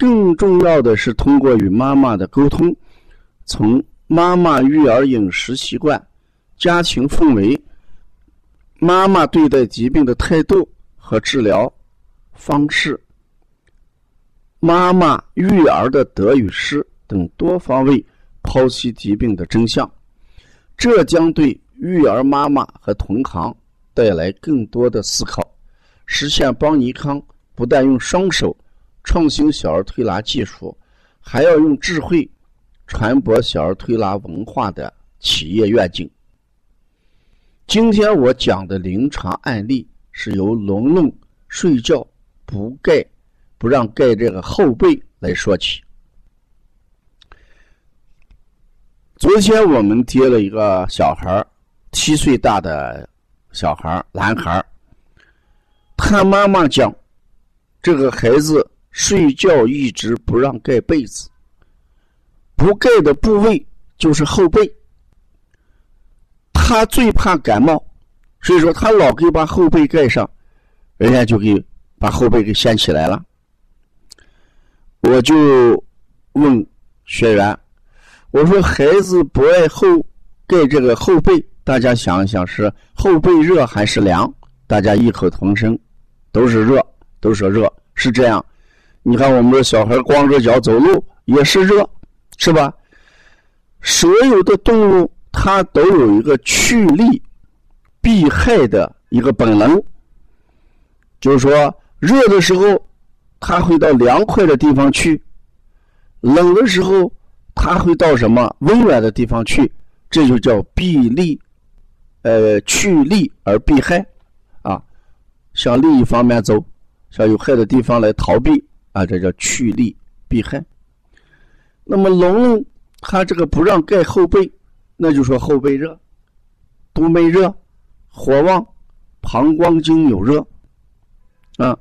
更重要的是，通过与妈妈的沟通，从妈妈育儿饮食习惯、家庭氛围、妈妈对待疾病的态度和治疗方式、妈妈育儿的得与失等多方位剖析疾病的真相，这将对育儿妈妈和同行带来更多的思考，实现邦尼康不但用双手。创新小儿推拿技术，还要用智慧传播小儿推拿文化的企业愿景。今天我讲的临床案例是由龙龙睡觉不盖、不让盖这个后背来说起。昨天我们接了一个小孩七岁大的小孩男孩他妈妈讲，这个孩子。睡觉一直不让盖被子，不盖的部位就是后背。他最怕感冒，所以说他老给把后背盖上，人家就给把后背给掀起来了。我就问学员，我说孩子不爱后盖这个后背，大家想一想是后背热还是凉？大家异口同声，都是热，都说热，是这样。你看，我们这小孩光着脚走路也是热，是吧？所有的动物它都有一个趋利避害的一个本能，就是说，热的时候它会到凉快的地方去，冷的时候它会到什么温暖的地方去，这就叫避利，呃，趋利而避害，啊，向另一方面走，向有害的地方来逃避。啊，这叫趋利避害。那么龙龙他这个不让盖后背，那就说后背热、肚内热、火旺、膀胱经有热啊。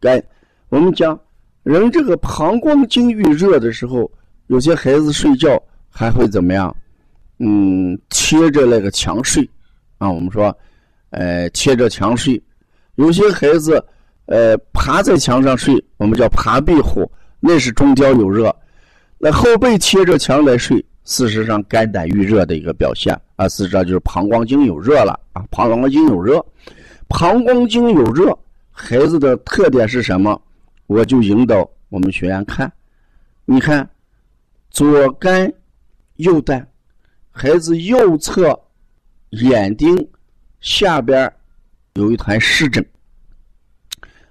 该我们讲人这个膀胱经遇热的时候，有些孩子睡觉还会怎么样？嗯，贴着那个墙睡啊。我们说，呃，贴着墙睡，有些孩子。呃，爬在墙上睡，我们叫爬壁虎，那是中焦有热。那后背贴着墙来睡，事实上肝胆郁热的一个表现啊，事实上就是膀胱经有热了啊，膀胱经有热，膀胱经有热，孩子的特点是什么？我就引导我们学员看，你看，左肝右胆，孩子右侧眼睛下边有一团湿疹。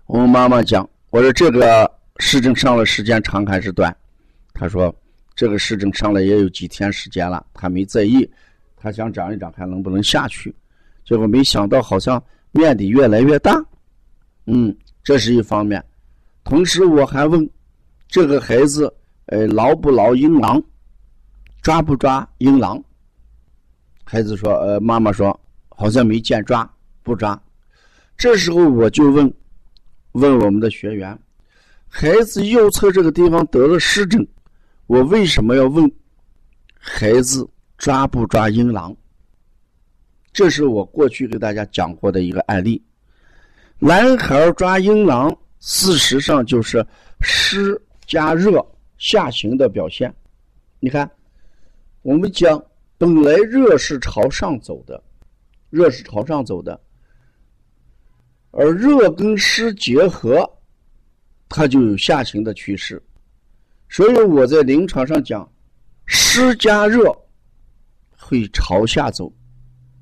我妈妈讲，我说这个湿疹上了时间长还是短？她说这个湿疹上了也有几天时间了，她没在意，她想长一长看能不能下去，结果没想到好像面积越来越大。嗯，这是一方面。同时我还问这个孩子，呃，挠不挠阴囊，抓不抓阴囊？孩子说，呃，妈妈说好像没见抓，不抓。这时候我就问。问我们的学员，孩子右侧这个地方得了湿疹，我为什么要问孩子抓不抓阴囊？这是我过去给大家讲过的一个案例。男孩抓阴囊，事实上就是湿加热下行的表现。你看，我们讲本来热是朝上走的，热是朝上走的。而热跟湿结合，它就有下行的趋势。所以我在临床上讲，湿加热会朝下走，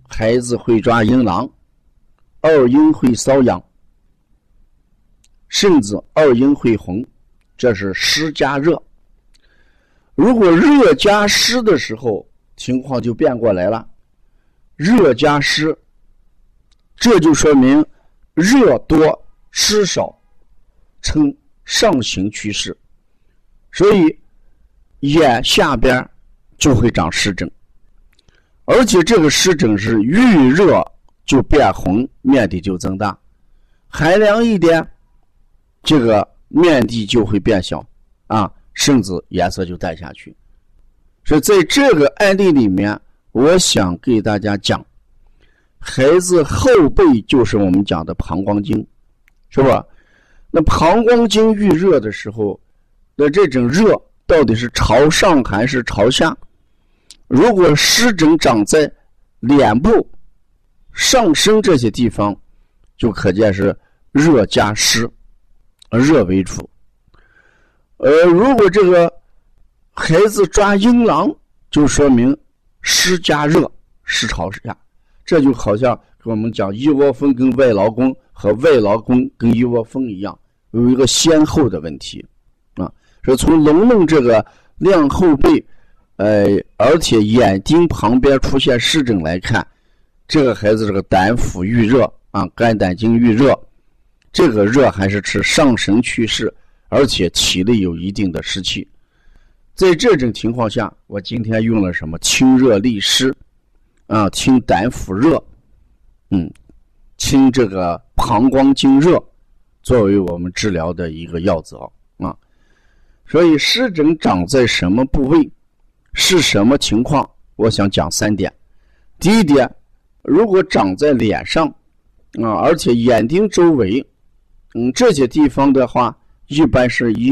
孩子会抓阴囊，二阴会瘙痒，甚至二阴会红，这是湿加热。如果热加湿的时候，情况就变过来了，热加湿，这就说明。热多湿少，呈上行趋势，所以眼下边就会长湿疹，而且这个湿疹是遇热就变红，面积就增大；寒凉一点，这个面积就会变小，啊，甚至颜色就淡下去。所以在这个案例里面，我想给大家讲，孩子后背就是我们讲的膀胱经，是吧？那膀胱经遇热的时候，那这种热到底是朝上还是朝下？如果湿疹长在脸部、上身这些地方，就可见是热加湿，热为主。呃，如果这个孩子抓阴囊，就说明湿加热，湿朝下。这就好像跟我们讲一窝蜂跟外劳宫和外劳宫跟一窝蜂一样。有一个先后的问题，啊，说从龙龙这个亮后背，呃，而且眼睛旁边出现湿疹来看，这个孩子这个胆腑郁热啊，肝胆经郁热，这个热还是指上神去湿，而且体内有一定的湿气。在这种情况下，我今天用了什么清热利湿，啊，清胆腑热，嗯，清这个膀胱经热。作为我们治疗的一个要则啊，所以湿疹长在什么部位，是什么情况？我想讲三点。第一点，如果长在脸上啊，而且眼睛周围，嗯，这些地方的话，一般是以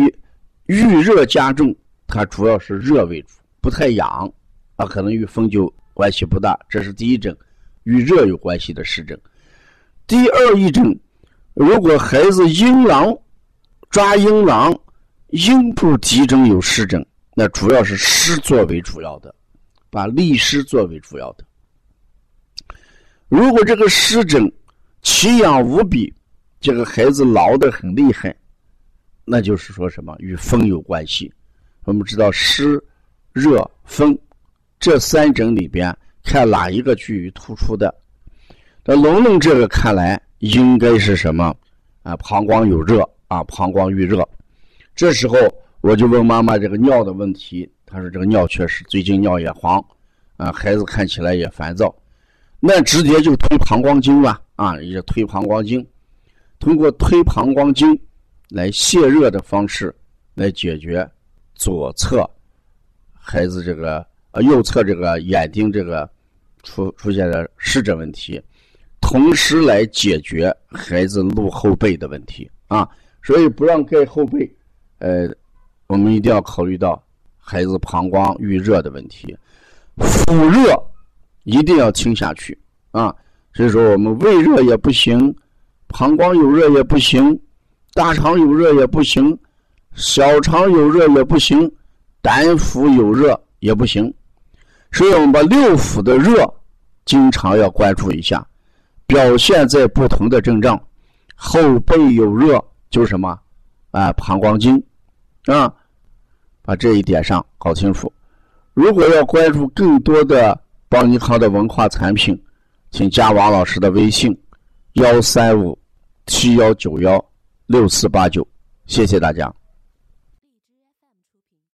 遇热加重，它主要是热为主，不太痒啊，可能与风就关系不大。这是第一种与热有关系的湿疹。第二一种。如果孩子阴囊抓阴囊，阴部集中有湿疹，那主要是湿作为主要的，把利湿作为主要的。如果这个湿疹奇痒无比，这个孩子挠的很厉害，那就是说什么与风有关系。我们知道湿、热、风这三诊里边，看哪一个居于突出的。那龙龙这个看来。应该是什么？啊，膀胱有热啊，膀胱遇热。这时候我就问妈妈这个尿的问题，她说这个尿确实最近尿也黄，啊，孩子看起来也烦躁，那直接就推膀胱经吧，啊，也推膀胱经，通过推膀胱经来泄热的方式来解决左侧孩子这个呃右侧这个眼睛这个出出现的湿疹问题。同时来解决孩子露后背的问题啊，所以不让盖后背，呃，我们一定要考虑到孩子膀胱遇热的问题，腹热一定要清下去啊。所以说我们胃热也不行，膀胱有热也不行，大肠有热也不行，小肠有热也不行，胆腑有热也不行。所以我们把六腑的热经常要关注一下。表现在不同的症状，后背有热就是什么？啊，膀胱经，啊，把这一点上搞清楚。如果要关注更多的邦尼康的文化产品，请加王老师的微信：幺三五七幺九幺六四八九。谢谢大家。